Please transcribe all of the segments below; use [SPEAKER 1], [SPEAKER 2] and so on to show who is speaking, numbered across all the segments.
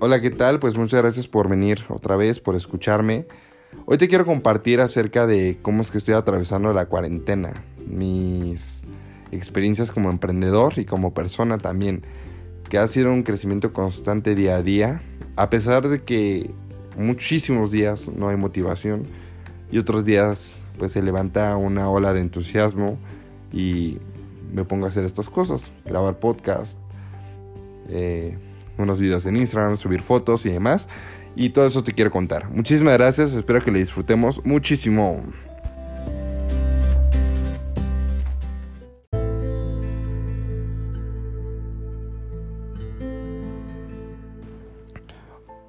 [SPEAKER 1] Hola, ¿qué tal? Pues muchas gracias por venir otra vez, por escucharme. Hoy te quiero compartir acerca de cómo es que estoy atravesando la cuarentena, mis experiencias como emprendedor y como persona también, que ha sido un crecimiento constante día a día, a pesar de que muchísimos días no hay motivación y otros días pues se levanta una ola de entusiasmo y me pongo a hacer estas cosas, grabar podcast, eh, unos videos en Instagram, subir fotos y demás. Y todo eso te quiero contar. Muchísimas gracias, espero que le disfrutemos muchísimo.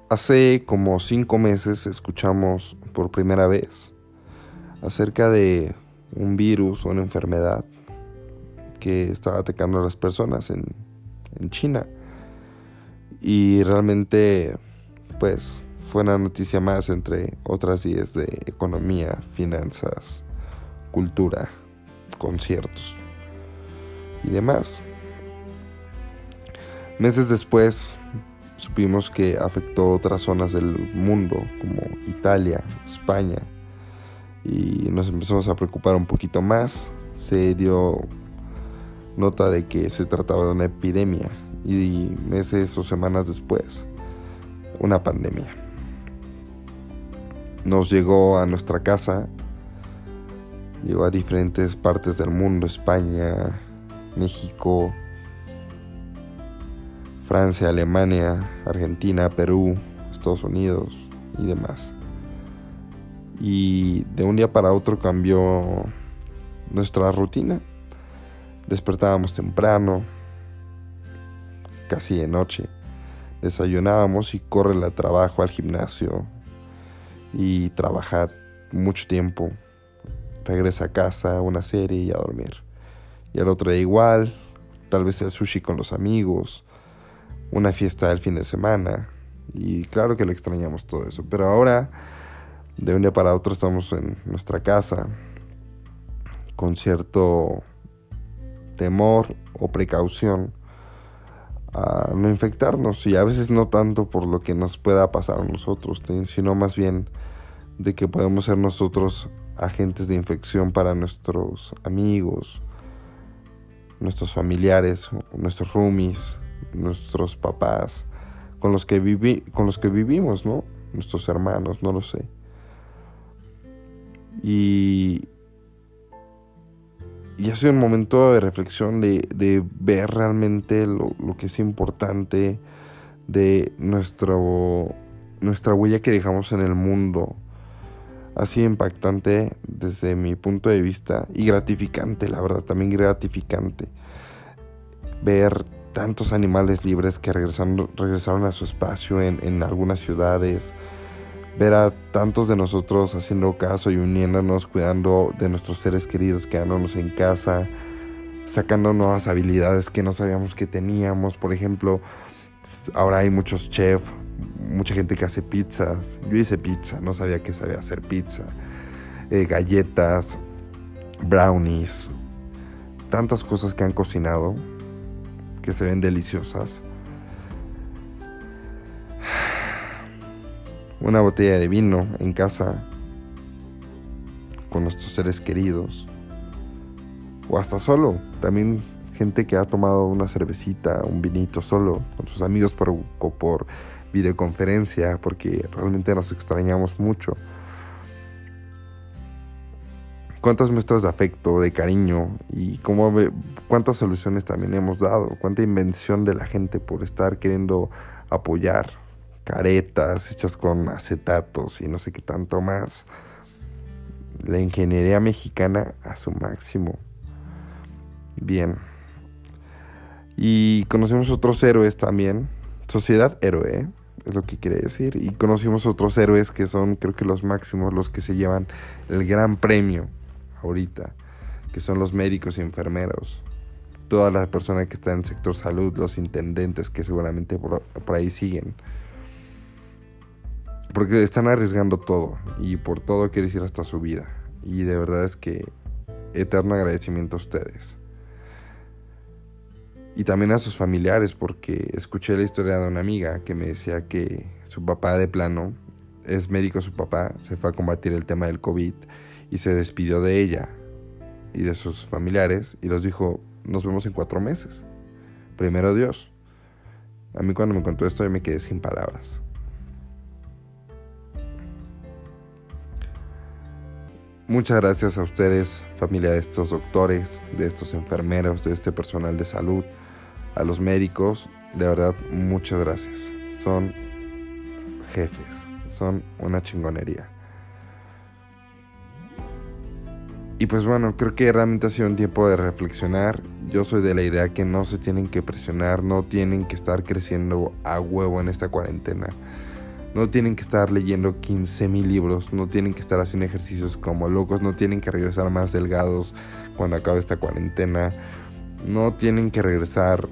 [SPEAKER 1] Hace como cinco meses escuchamos por primera vez acerca de un virus o una enfermedad que estaba atacando a las personas en, en China. Y realmente, pues, fue una noticia más entre otras 10 de economía, finanzas, cultura, conciertos y demás. Meses después supimos que afectó otras zonas del mundo como Italia, España y nos empezamos a preocupar un poquito más. Se dio nota de que se trataba de una epidemia y meses o semanas después, una pandemia. Nos llegó a nuestra casa, llegó a diferentes partes del mundo, España, México, Francia, Alemania, Argentina, Perú, Estados Unidos y demás. Y de un día para otro cambió nuestra rutina. Despertábamos temprano, casi de noche. Desayunábamos y corre al trabajo, al gimnasio y trabajar mucho tiempo. Regresa a casa, una serie y a dormir. Y al otro día igual, tal vez el sushi con los amigos, una fiesta del fin de semana. Y claro que le extrañamos todo eso. Pero ahora, de un día para otro, estamos en nuestra casa con cierto temor o precaución a no infectarnos y a veces no tanto por lo que nos pueda pasar a nosotros, sino más bien de que podemos ser nosotros agentes de infección para nuestros amigos, nuestros familiares, nuestros roomies, nuestros papás, con los que, vivi con los que vivimos, ¿no? Nuestros hermanos, no lo sé. Y, y ha sido un momento de reflexión, de, ver realmente lo, que es importante de nuestro, nuestra huella que dejamos en el mundo. Ha sido impactante desde mi punto de vista y gratificante, la verdad, también gratificante. Ver tantos animales libres que regresaron, regresaron a su espacio en, en algunas ciudades, ver a tantos de nosotros haciendo caso y uniéndonos, cuidando de nuestros seres queridos, quedándonos en casa, sacando nuevas habilidades que no sabíamos que teníamos. Por ejemplo, ahora hay muchos chefs, mucha gente que hace pizzas. Yo hice pizza, no sabía que sabía hacer pizza. Eh, galletas, brownies, tantas cosas que han cocinado que se ven deliciosas. Una botella de vino en casa con nuestros seres queridos o hasta solo. También gente que ha tomado una cervecita, un vinito solo con sus amigos por, por videoconferencia porque realmente nos extrañamos mucho. Cuántas muestras de afecto, de cariño y cómo, cuántas soluciones también hemos dado, cuánta invención de la gente por estar queriendo apoyar caretas hechas con acetatos y no sé qué tanto más. La ingeniería mexicana a su máximo. Bien. Y conocemos otros héroes también. Sociedad héroe, es lo que quiere decir. Y conocimos otros héroes que son, creo que los máximos, los que se llevan el gran premio ahorita, que son los médicos y enfermeros. Toda la persona que está en el sector salud, los intendentes que seguramente por ahí siguen. Porque están arriesgando todo y por todo quiere decir hasta su vida. Y de verdad es que eterno agradecimiento a ustedes. y también a sus familiares, porque escuché la historia de una amiga que me decía que su papá de plano, es médico su papá, se fue a combatir el tema del COVID y se despidió de ella y de sus familiares y los dijo, nos vemos en cuatro meses. Primero Dios. A mí cuando me contó esto yo me quedé sin palabras. Muchas gracias a ustedes, familia de estos doctores, de estos enfermeros, de este personal de salud, a los médicos. De verdad, muchas gracias. Son jefes, son una chingonería. Y pues bueno, creo que realmente ha sido un tiempo de reflexionar. Yo soy de la idea que no se tienen que presionar, no tienen que estar creciendo a huevo en esta cuarentena. No tienen que estar leyendo 15.000 libros, no tienen que estar haciendo ejercicios como locos, no tienen que regresar más delgados cuando acabe esta cuarentena, no tienen que regresar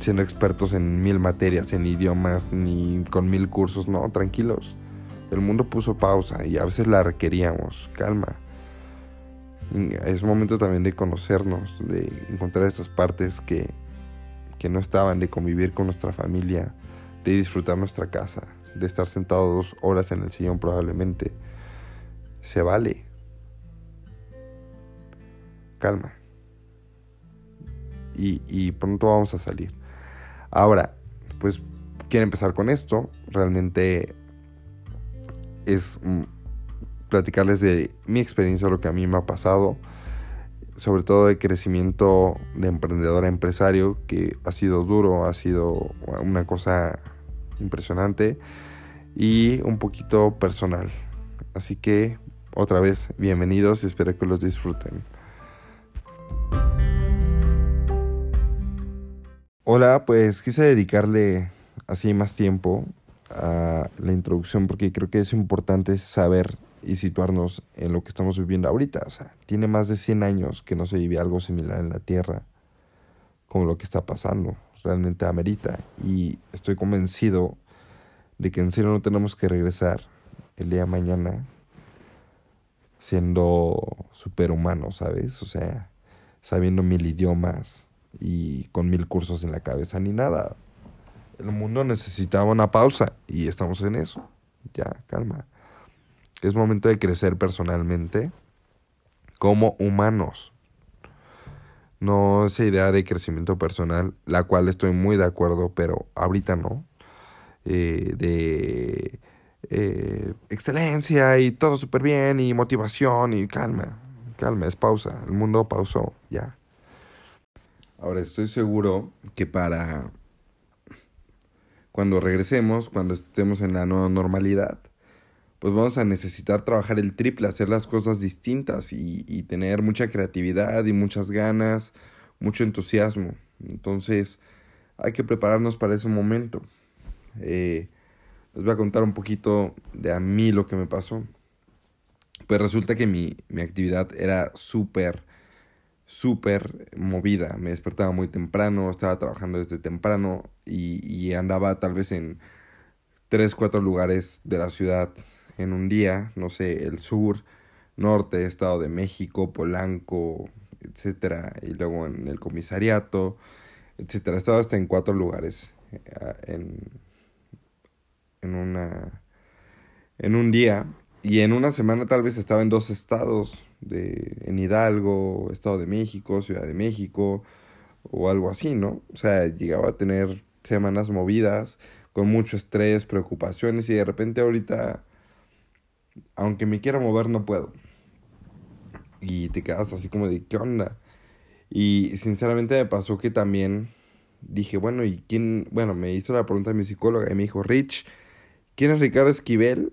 [SPEAKER 1] siendo expertos en mil materias, en idiomas, ni con mil cursos, no, tranquilos. El mundo puso pausa y a veces la requeríamos, calma. Es momento también de conocernos, de encontrar esas partes que, que no estaban, de convivir con nuestra familia, de disfrutar nuestra casa, de estar sentado dos horas en el sillón probablemente. Se vale. Calma. Y, y pronto vamos a salir. Ahora, pues quiero empezar con esto. Realmente es mm, platicarles de mi experiencia, lo que a mí me ha pasado, sobre todo de crecimiento de emprendedor a empresario, que ha sido duro, ha sido una cosa impresionante y un poquito personal. Así que otra vez, bienvenidos y espero que los disfruten. Hola, pues quise dedicarle así más tiempo a la introducción porque creo que es importante saber y situarnos en lo que estamos viviendo ahorita. O sea, tiene más de 100 años que no se vive algo similar en la Tierra como lo que está pasando. Realmente amerita. Y estoy convencido de que en serio no tenemos que regresar el día de mañana siendo superhumanos, ¿sabes? O sea, sabiendo mil idiomas y con mil cursos en la cabeza ni nada. El mundo necesitaba una pausa y estamos en eso. Ya, calma. Es momento de crecer personalmente como humanos. No esa idea de crecimiento personal, la cual estoy muy de acuerdo, pero ahorita no. Eh, de eh, excelencia y todo súper bien y motivación y calma. Calma, es pausa. El mundo pausó, ya. Ahora estoy seguro que para cuando regresemos, cuando estemos en la nueva normalidad, pues vamos a necesitar trabajar el triple, hacer las cosas distintas y, tener mucha creatividad y muchas ganas, mucho entusiasmo. Entonces hay que prepararnos para ese momento. Eh, les voy a contar un poquito de a mí lo que me pasó. Pues resulta que mi, mi actividad era súper súper movida. Me despertaba muy temprano, estaba trabajando desde temprano y, andaba tal vez en tres, cuatro lugares de la ciudad en un día, no sé, el sur, norte, Estado de México, Polanco, etcétera, y luego en el comisariato, etcétera. Estaba hasta en cuatro lugares eh, en, en una en un día y en una semana tal vez estaba en dos estados de, en Hidalgo, Estado de México, Ciudad de México o algo así, ¿no? O sea, llegaba a tener semanas movidas con mucho estrés, preocupaciones y de repente ahorita, aunque me quiera mover, no puedo. Y te quedas así como de, ¿qué onda? Y sinceramente me pasó que también dije, bueno, ¿y quién? Bueno, me hizo la pregunta de mi psicóloga y me dijo, Rich, ¿quién es Ricardo Esquivel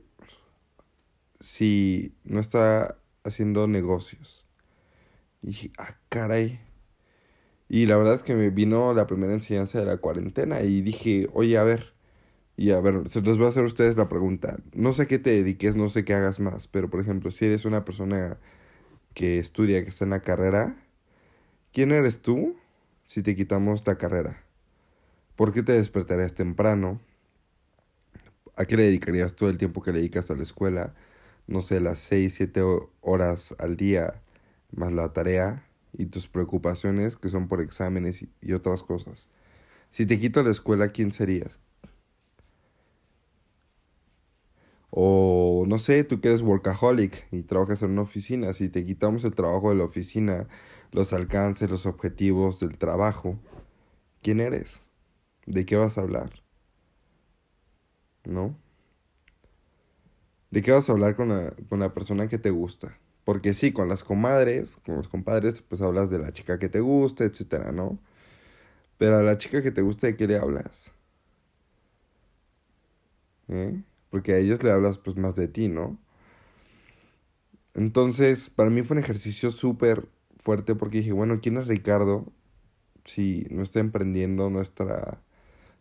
[SPEAKER 1] si no está haciendo negocios. Y dije, ah, caray. Y la verdad es que me vino la primera enseñanza de la cuarentena y dije, oye, a ver, y a ver, se les voy a hacer a ustedes la pregunta. No sé qué te dediques, no sé qué hagas más, pero por ejemplo, si eres una persona que estudia, que está en la carrera, ¿quién eres tú si te quitamos la carrera? ¿Por qué te despertarías temprano? ¿A qué le dedicarías todo el tiempo que le dedicas a la escuela? no sé, las 6, 7 horas al día, más la tarea, y tus preocupaciones que son por exámenes y, otras cosas. Si te quito la escuela, ¿quién serías? O no sé, tú que eres workaholic y trabajas en una oficina, si te quitamos el trabajo de la oficina, los alcances, los objetivos del trabajo, ¿quién eres? ¿De qué vas a hablar? ¿No? ¿De qué vas a hablar con la, con la persona que te gusta? Porque sí, con las comadres, con los compadres, pues hablas de la chica que te gusta, etcétera, ¿no? Pero a la chica que te gusta, ¿de qué le hablas? ¿Eh? Porque a ellos le hablas pues más de ti, ¿no? Entonces, para mí fue un ejercicio súper fuerte porque dije, bueno, ¿quién es Ricardo? Si no está emprendiendo, no está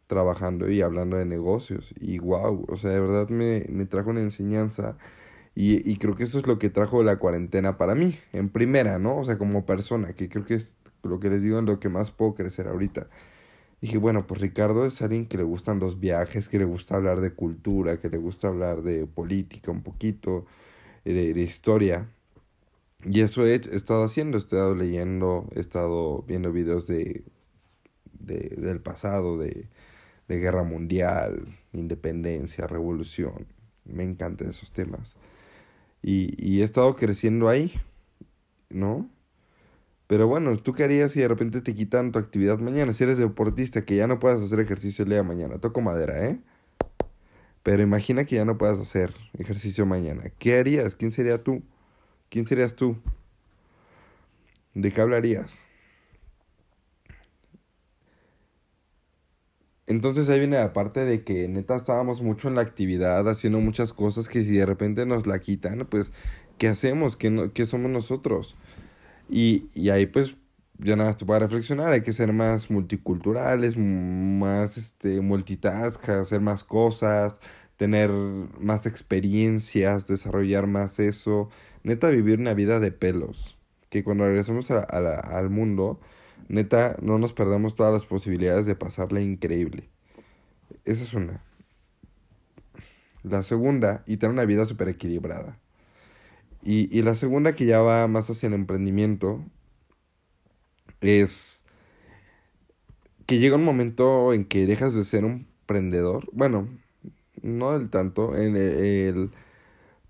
[SPEAKER 1] trabajando y hablando de negocios. Y wow, o sea, de verdad me, me trajo una enseñanza y, y, creo que eso es lo que trajo la cuarentena para mí, en primera, ¿no? O sea, como persona, que creo que es lo que les digo en lo que más puedo crecer ahorita. Dije, bueno, pues Ricardo es alguien que le gustan los viajes, que le gusta hablar de cultura, que le gusta hablar de política un poquito, eh, de, de historia. Y eso he, estado haciendo, he estado leyendo, he estado viendo videos de, de del pasado, de, de guerra mundial, independencia, revolución. Me encantan esos temas. Y, y he estado creciendo ahí, ¿no? Pero bueno, ¿tú qué harías si de repente te quitan tu actividad mañana? Si eres deportista, que ya no puedas hacer ejercicio el día de mañana. Toco madera, ¿eh? Pero imagina que ya no puedas hacer ejercicio mañana. ¿Qué harías? ¿Quién sería tú? ¿Quién serías tú? ¿De qué hablarías? Entonces ahí viene la parte de que neta estábamos mucho en la actividad, haciendo muchas cosas que si de repente nos la quitan, pues, ¿qué hacemos? ¿Qué, no, qué somos nosotros? Y, y ahí pues ya nada más te puede reflexionar, hay que ser más multiculturales, más este, multitask, hacer más cosas, tener más experiencias, desarrollar más eso, neta vivir una vida de pelos, que cuando regresemos a al mundo Neta, no nos perdamos todas las posibilidades de pasarla increíble. Esa es una. La segunda, y tener una vida súper equilibrada. Y, y la segunda que ya va más hacia el emprendimiento es que llega un momento en que dejas de ser un emprendedor. Bueno, no del tanto. En el,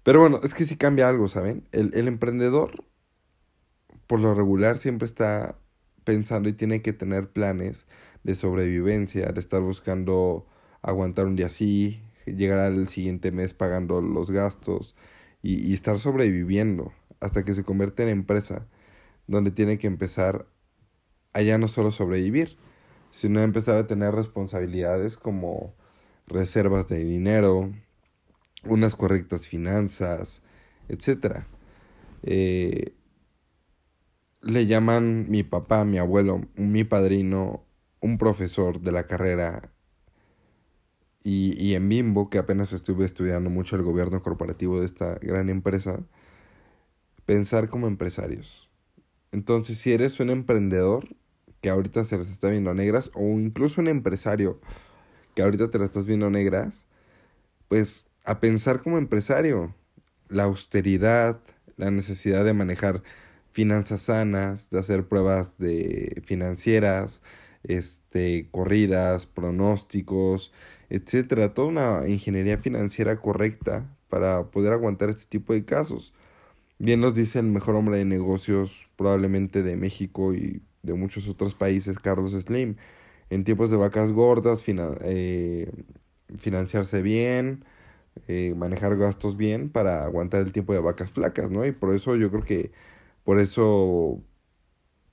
[SPEAKER 1] pero bueno, es que sí cambia algo, ¿saben? El, el emprendedor, por lo regular, siempre está pensando y tiene que tener planes de sobrevivencia, de estar buscando aguantar un día así, llegar al siguiente mes pagando los gastos y, estar sobreviviendo hasta que se convierte en empresa, donde tiene que empezar a ya no solo sobrevivir, sino empezar a tener responsabilidades como reservas de dinero, unas correctas finanzas, etc. Eh, le llaman mi papá, mi abuelo, mi padrino, un profesor de la carrera y, y, en Bimbo, que apenas estuve estudiando mucho el gobierno corporativo de esta gran empresa, pensar como empresarios. Entonces, si eres un emprendedor que ahorita se les está viendo negras, o incluso un empresario que ahorita te las estás viendo negras, pues a pensar como empresario. La austeridad, la necesidad de manejar finanzas sanas, de hacer pruebas de financieras, este, corridas, pronósticos, etcétera, toda una ingeniería financiera correcta para poder aguantar este tipo de casos. Bien nos dice el mejor hombre de negocios probablemente de México y de muchos otros países, Carlos Slim. En tiempos de vacas gordas, eh, financiarse bien, eh, manejar gastos bien para aguantar el tiempo de vacas flacas, ¿no? Y por eso yo creo que por eso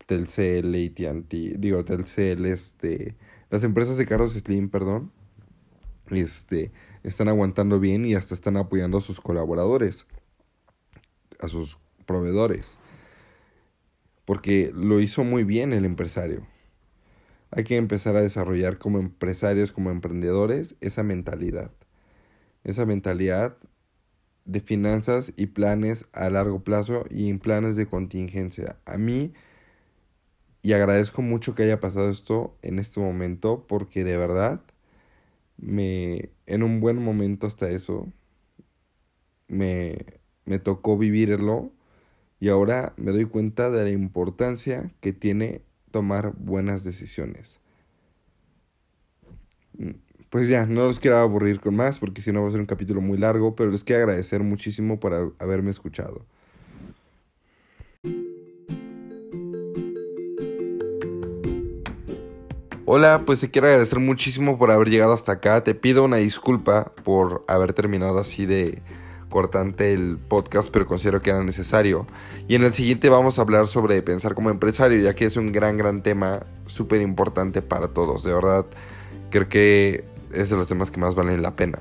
[SPEAKER 1] Telcel, AT&T, digo Telcel, este, las empresas de Carlos Slim, perdón, este, están aguantando bien y hasta están apoyando a sus colaboradores, a sus proveedores, porque lo hizo muy bien el empresario. Hay que empezar a desarrollar como empresarios, como emprendedores, esa mentalidad. Esa mentalidad de finanzas y planes a largo plazo y en planes de contingencia. A mí, y agradezco mucho que haya pasado esto en este momento, porque de verdad, me, en un buen momento hasta eso, me, me tocó vivirlo y ahora me doy cuenta de la importancia que tiene tomar buenas decisiones. Pues ya, no los quiero aburrir con más porque si no va a ser un capítulo muy largo, pero les quiero agradecer muchísimo por haberme escuchado. Hola, pues te quiero agradecer muchísimo por haber llegado hasta acá. Te pido una disculpa por haber terminado así de cortante el podcast, pero considero que era necesario. Y en el siguiente vamos a hablar sobre pensar como empresario, ya que es un gran, gran tema súper importante para todos. De verdad, creo que es de los temas que más valen la pena.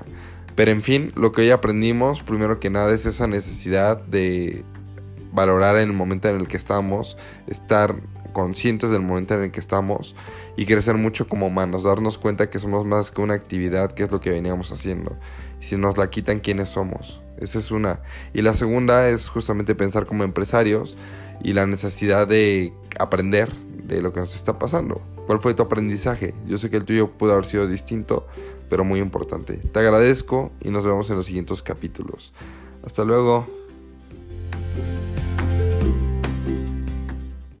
[SPEAKER 1] Pero en fin, lo que hoy aprendimos, primero que nada, es esa necesidad de valorar en el momento en el que estamos, estar conscientes del momento en el que estamos y crecer mucho como humanos, darnos cuenta que somos más que una actividad, que es lo que veníamos haciendo. Si nos la quitan, ¿quiénes somos? Esa es una. Y la segunda es justamente pensar como empresarios y la necesidad de aprender de lo que nos está pasando. ¿Cuál fue tu aprendizaje? Yo sé que el tuyo pudo haber sido distinto, pero muy importante. Te agradezco y nos vemos en los siguientes capítulos. Hasta luego.